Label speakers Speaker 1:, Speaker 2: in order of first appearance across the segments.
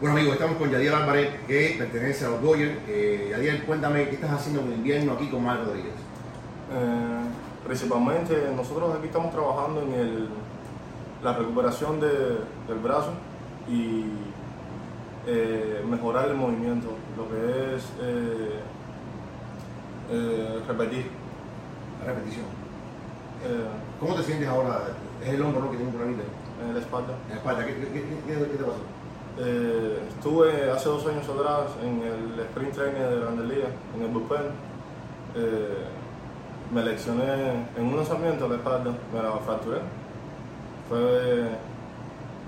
Speaker 1: Bueno amigos, estamos con Yadiel Álvarez, que pertenece a los Dodgers. Eh, Yadiel, cuéntame qué estás haciendo en invierno aquí con Marco Rodríguez.
Speaker 2: Eh, principalmente nosotros aquí estamos trabajando en el, la recuperación de- del brazo y eh, mejorar el movimiento, lo que es eh, repetir.
Speaker 1: La repetición. ¿Cómo te sientes ahora? Es el hombro ¿no? que tiene un problemita
Speaker 2: en la espalda.
Speaker 1: en la espalda. ¿Qué, qué- qué- qué- qué te pasó?
Speaker 2: Eh, estuve hace dos años atrás en el sprint training de Grandes en el bullpen. Eh, me lesioné en un lanzamiento a la espalda, me la fracturé. Fue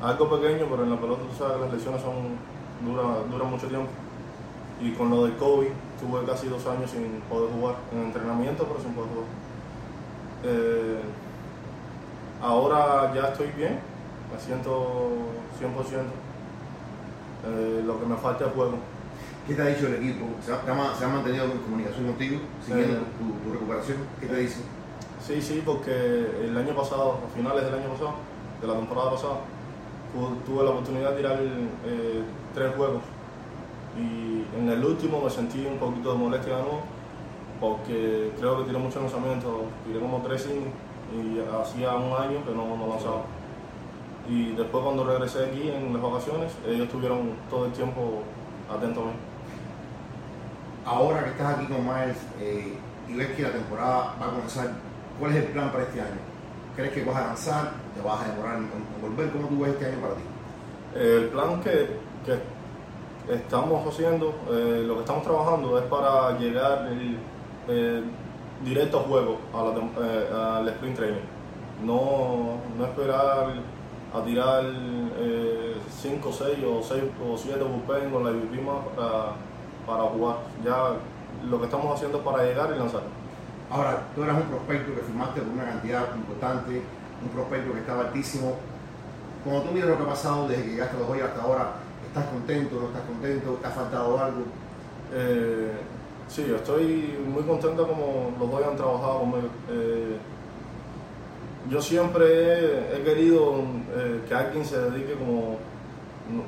Speaker 2: algo pequeño, pero en la pelota tú sabes que las lesiones son, duran, duran mucho tiempo. Y con lo del COVID, tuve casi dos años sin poder jugar, en entrenamiento, pero sin poder jugar. Eh, ahora ya estoy bien, me siento 100%. Eh, lo que me falta es juego.
Speaker 1: ¿Qué te ha dicho el equipo? ¿Se ha, se mantenido en comunicación contigo, siguiendo
Speaker 2: Eh.
Speaker 1: tu, tu recuperación? ¿Qué te dice?
Speaker 2: Sí, sí, porque el año pasado, a finales del año pasado, de la temporada pasada, tu- tuve la oportunidad de tirar eh, tres juegos. Y en el último me sentí un poquito de molestia de nuevo, porque creo que tiré muchos lanzamientos, tiré como tres innings y hacía un año que no, no lanzaba. Y después cuando regresé aquí en las vacaciones, ellos estuvieron todo el tiempo atentos a mí.
Speaker 1: Ahora que estás aquí con Miles eh, y ves que la temporada va a comenzar, ¿cuál es el plan para este año? ¿Crees que vas a lanzar? ¿Te vas a demorar en, volver? ¿Cómo tú ves este año para ti?
Speaker 2: El plan que, que estamos haciendo, eh, lo que estamos trabajando es para llegar el- eh, directo a juego, a la tem- eh, al sprint training. No, no esperar a tirar 5, 6 o 6 o 7 bullpen con la IVP para, para jugar. Ya lo que estamos haciendo es para llegar y lanzar.
Speaker 1: Ahora, tú eras un prospecto que firmaste por una cantidad importante, un prospecto que estaba altísimo. Cuando tú miras lo que ha pasado desde que llegaste a los Dodgers hasta ahora, ¿estás contento, no estás contento? ¿Te ha faltado algo?
Speaker 2: Eh, sí, estoy muy contento como los dos han trabajado conmigo. Eh, yo siempre he, he querido eh, que alguien se dedique como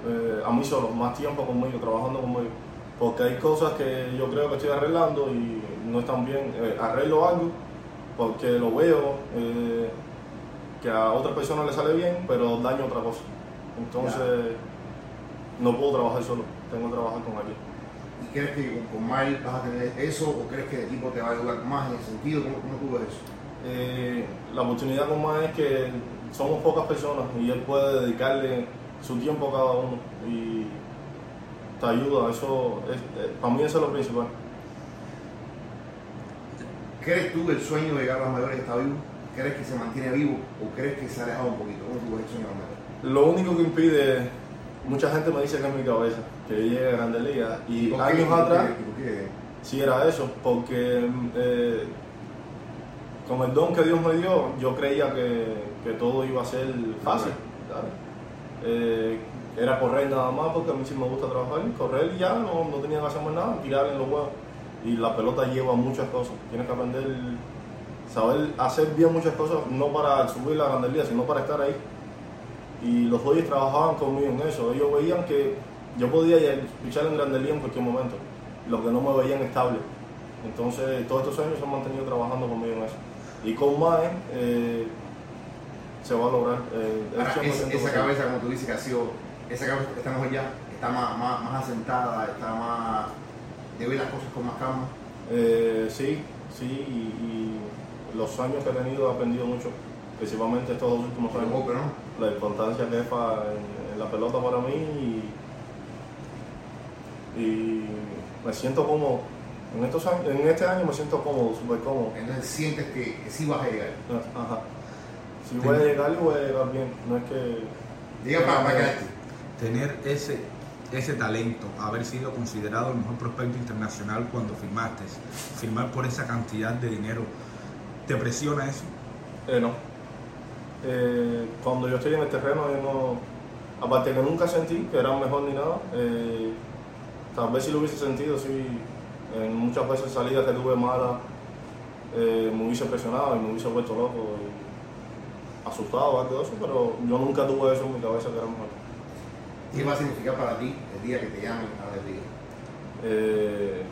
Speaker 2: eh, a mí solo, más tiempo conmigo, trabajando conmigo. Porque hay cosas que yo creo que estoy arreglando y no están bien. Eh, arreglo algo porque lo veo que a otra persona le sale bien, pero daño otra cosa. Entonces no puedo trabajar solo, tengo que trabajar con alguien.
Speaker 1: ¿Y crees que con, con Miles vas a tener eso o crees que el equipo te va a ayudar más en ese sentido? ¿Cómo, cómo tú ves eso?
Speaker 2: Eh, la oportunidad con más es que somos pocas personas y él puede dedicarle su tiempo a cada uno y te ayuda. Eso es, eh, para mí eso es lo principal.
Speaker 1: ¿Crees tú el sueño de llegar a las mayores está vivo? ¿Crees que se mantiene vivo o crees que se ha alejado un poquito? ¿Cómo tú ves el sueño de las mayores?
Speaker 2: Lo único que impide, mucha gente me dice que es mi cabeza, que llegue a Grandes Ligas. Y años atrás,
Speaker 1: ¿Por qué?
Speaker 2: sí era eso, porque eh, con el don que Dios me dio, yo creía que, que todo iba a ser fácil. Eh, era correr nada más porque a mí sí me gusta trabajar, correr ya, no, no tenía que hacer más nada, tirar en los huevos. Y la pelota lleva muchas cosas, tienes que aprender, saber hacer bien muchas cosas, no para subir la Grandes Ligas, sino para estar ahí. Y los Dodgers trabajaban conmigo en eso, ellos veían que yo podía pichar en Grandes Ligas en cualquier momento, lo que no me veían estable. Entonces, todos estos años se han mantenido trabajando conmigo en eso. Y con Mae eh, se va a lograr. eh, el
Speaker 1: Ahora,
Speaker 2: 100%
Speaker 1: esa, cabeza, como tú dices, que ha sido, esa cabeza está mejor ya, está más, más, más asentada, está más, de ver las cosas con más calma.
Speaker 2: Eh, sí, sí, y, y los años que he tenido he aprendido mucho, principalmente estos dos últimos años.
Speaker 1: golpe, ¿no?
Speaker 2: La importancia que es en, en la pelota para mí y, y me siento cómodo. En, estos años, en este año me siento cómodo, súper cómodo.
Speaker 1: Entonces sientes que, que sí vas a llegar.
Speaker 2: Ajá. Si voy a llegar, voy a llegar bien. No es que.
Speaker 1: Diga para, para.
Speaker 3: Tener ese, ese talento, haber sido considerado el mejor prospecto internacional cuando firmaste, firmar por esa cantidad de dinero, ¿te presiona eso?
Speaker 2: Eh, no. Eh, cuando yo estoy en el terreno, yo no. Aparte que nunca sentí que era mejor ni nada. eh, tal vez si lo hubiese sentido, sí. En muchas veces salidas que tuve malas, eh, me hubiese presionado y me hubiese vuelto loco y asustado, algo de eso, pero yo nunca tuve eso en mi cabeza que era mejor.
Speaker 1: ¿Qué va a significar para ti el día que te llamen a liga?
Speaker 2: Eh,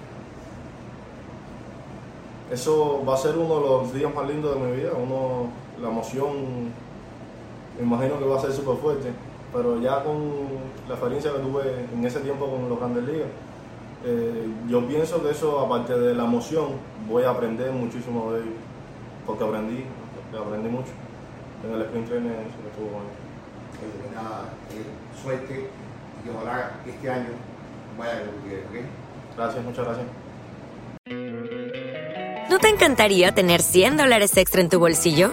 Speaker 2: eso va a ser uno de los días más lindos de mi vida. Uno, la emoción, me imagino que va a ser súper fuerte. Pero ya con la experiencia que tuve en ese tiempo con los grandes ligas, eh, yo pienso que eso, aparte de la emoción, voy a aprender muchísimo de ello. Porque aprendí, aprendí mucho. En el sprint training eso que estuvo bueno.
Speaker 1: Eh, nada, eh, suerte y que ojalá este año vaya lo que quieres, ¿ok?
Speaker 2: Gracias, muchas gracias.
Speaker 4: ¿No te encantaría tener 100 dólares extra en tu bolsillo?